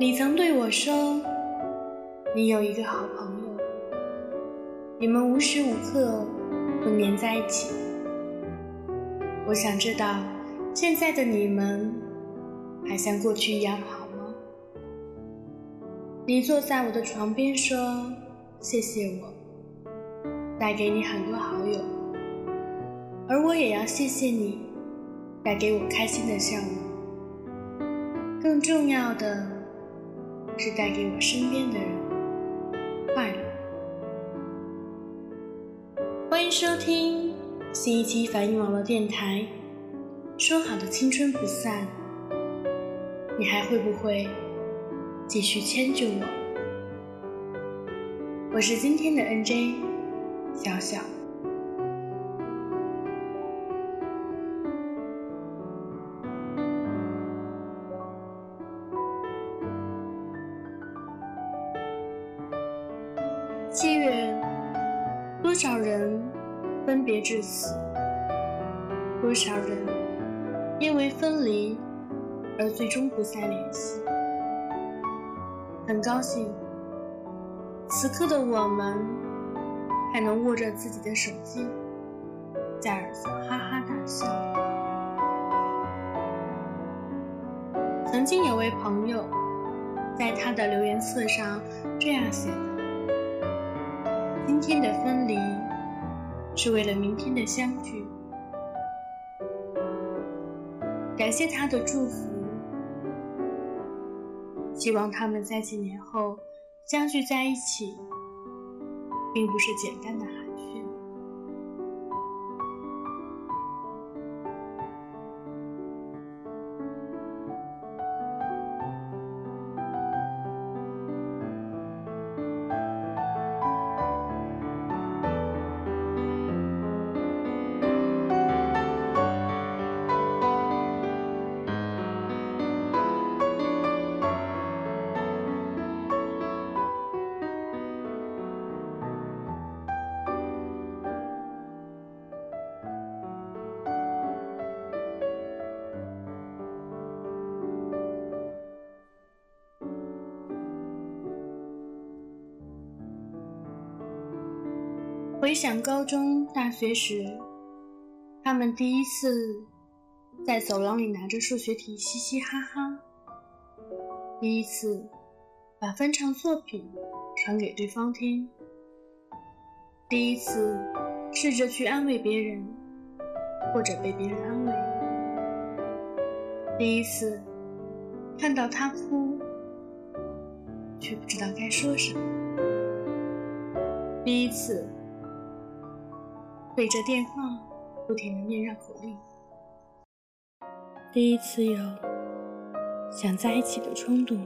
你曾对我说，你有一个好朋友，你们无时无刻不黏在一起。我想知道，现在的你们还像过去一样好吗？你坐在我的床边说谢谢我，带给你很多好友，而我也要谢谢你，带给我开心的笑容。更重要的。是带给我身边的人快乐。欢迎收听新一期反应网络电台。说好的青春不散，你还会不会继续迁就我？我是今天的 NJ 小小。至此？多少人因为分离而最终不再联系？很高兴，此刻的我们还能握着自己的手机，在耳侧哈哈大笑。曾经有位朋友在他的留言册上这样写的。今天的分离，是为了明天的相聚。感谢他的祝福，希望他们在几年后相聚在一起，并不是简单的回想高中、大学时，他们第一次在走廊里拿着数学题嘻嘻哈哈，第一次把翻唱作品传给对方听，第一次试着去安慰别人，或者被别人安慰，第一次看到他哭，却不知道该说什么，第一次。对着电话不停的念绕口令，第一次有想在一起的冲动。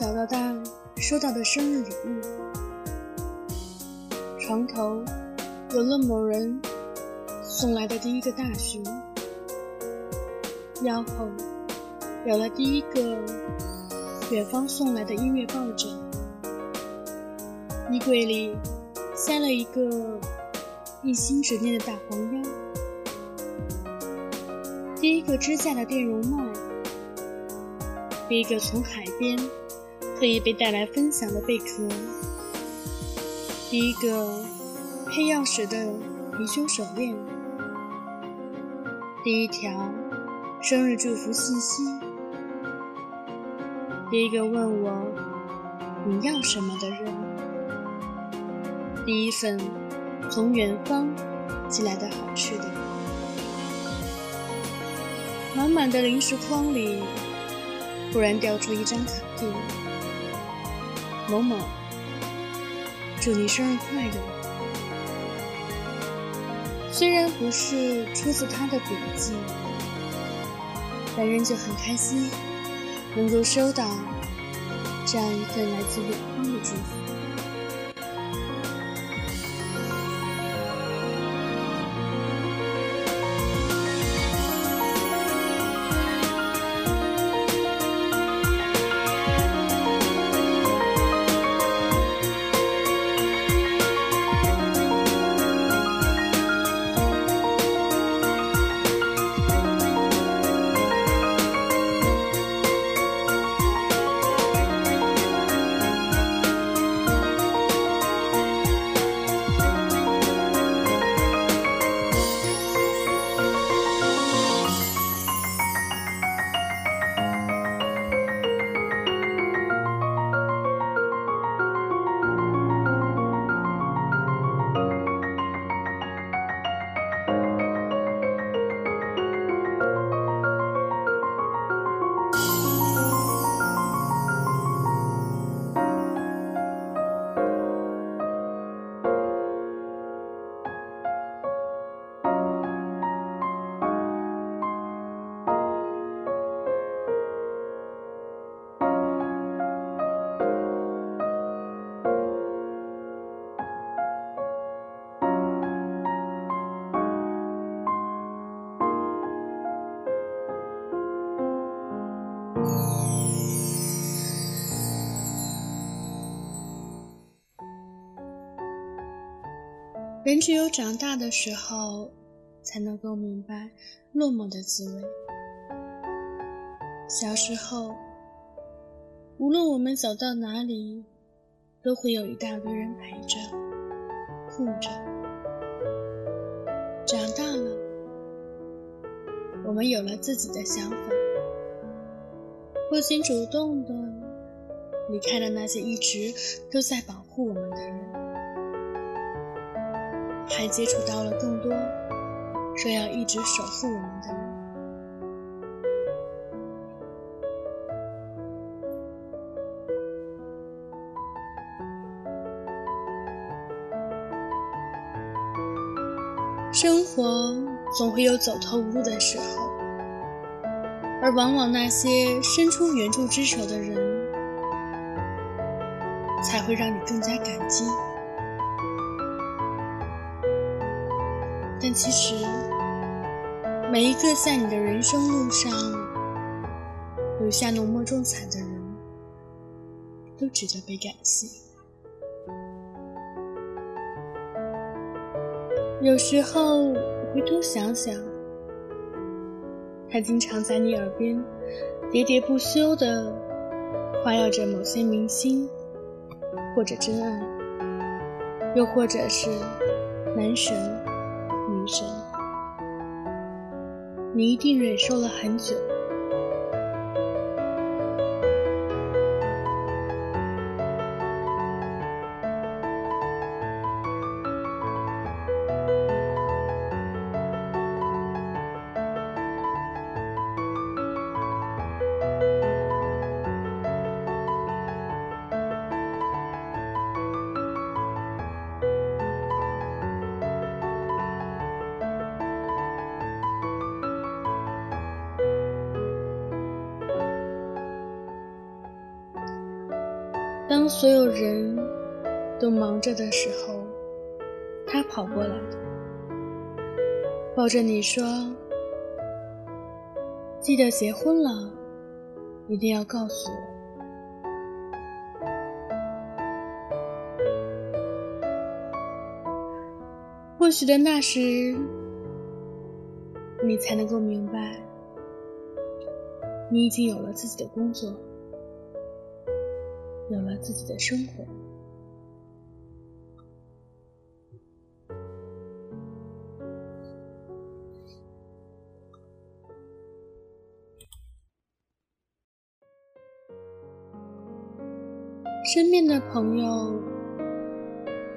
小到大收到的生日礼物，床头有了某人送来的第一个大熊，腰后有了第一个远方送来的音乐抱枕，衣柜里塞了一个一心执念的大黄鸭，第一个支架的电容麦，第一个从海边可以被带来分享的贝壳，第一个配钥匙的貔貅手链。第一条生日祝福信息，第一个问我你要什么的人，第一份从远方寄来的好吃的，满满的零食筐里，忽然掉出一张卡片，某某，祝你生日快乐。虽然不是出自他的笔记，但仍旧很开心，能够收到这样一份来自远方的祝福。人只有长大的时候，才能够明白落寞的滋味。小时候，无论我们走到哪里，都会有一大堆人陪着、护着。长大了，我们有了自己的想法，不仅主动的离开了那些一直都在保护我们的人。还接触到了更多说要一直守护我们的人。生活总会有走投无路的时候，而往往那些伸出援助之手的人，才会让你更加感激。其实，每一个在你的人生路上留下浓墨重彩的人，都值得被感谢。有时候回头想想，他经常在你耳边喋喋不休地夸耀着某些明星，或者真爱，又或者是男神。神，你一定忍受了很久。当所有人都忙着的时候，他跑过来，抱着你说：“记得结婚了，一定要告诉我。或许的那时，你才能够明白，你已经有了自己的工作，有了自己的生活。身边的朋友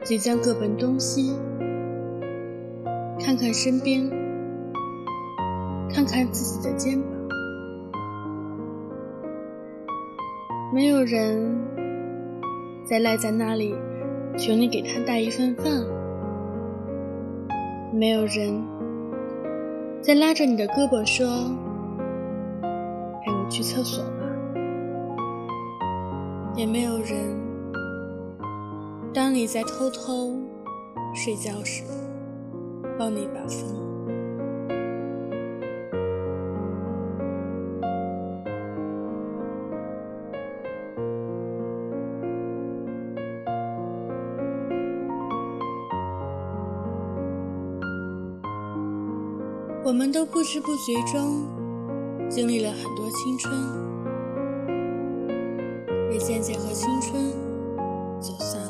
即将各奔东西。看看身边，看看自己的肩膀，没有人再赖在那里求你给他带一份饭，没有人再拉着你的胳膊说：“陪我去厕所吧。”也没有人当你在偷偷睡觉时。帮你把风。都不知不觉中经历了很多青春，也渐渐和青春走散了。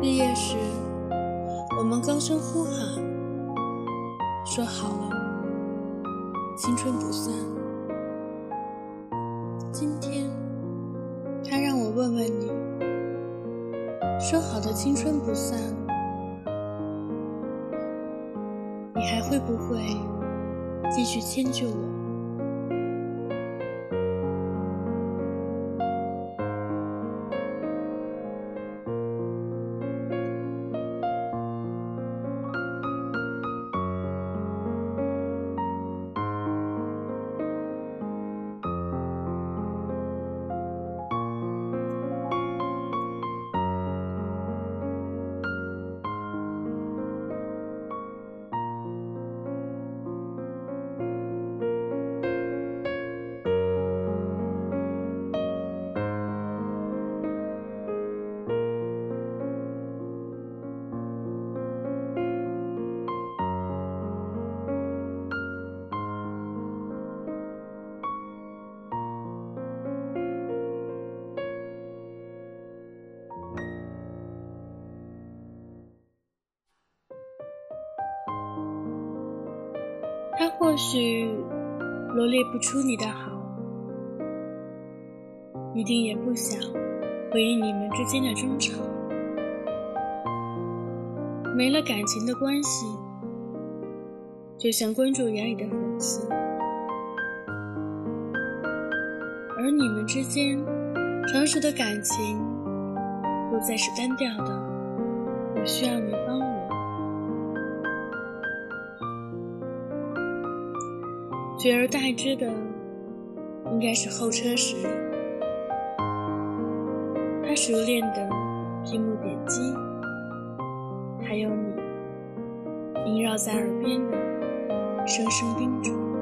毕业时。我们高声呼喊，说好了，青春不散。今天，他让我问问你，说好的青春不散，会不会继续迁就我？或许罗列不出你的好，一定也不想回应你们之间的争吵。没了感情的关系，就像关注眼里的粉丝，而你们之间成熟的感情不再是单调的，我需要你帮我。取而代之的，应该是候车时，他熟练的屏幕点击，还有你萦绕在耳边的声声叮嘱。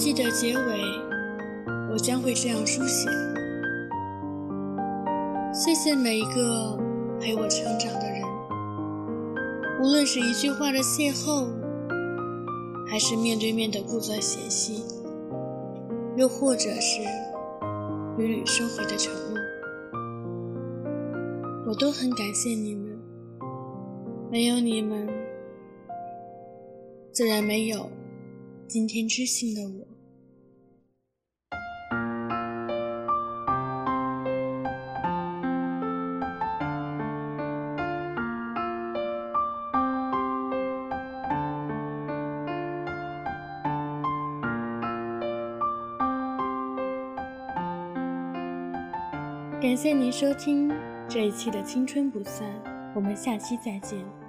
记的结尾，我将会这样书写：谢谢每一个陪我成长的人，无论是一句话的邂逅，还是面对面的故作嫌隙，又或者是屡屡收回的承诺，我都很感谢你们。没有你们，自然没有。今天知性的我。感谢您收听这一期的《青春不散》，我们下期再见。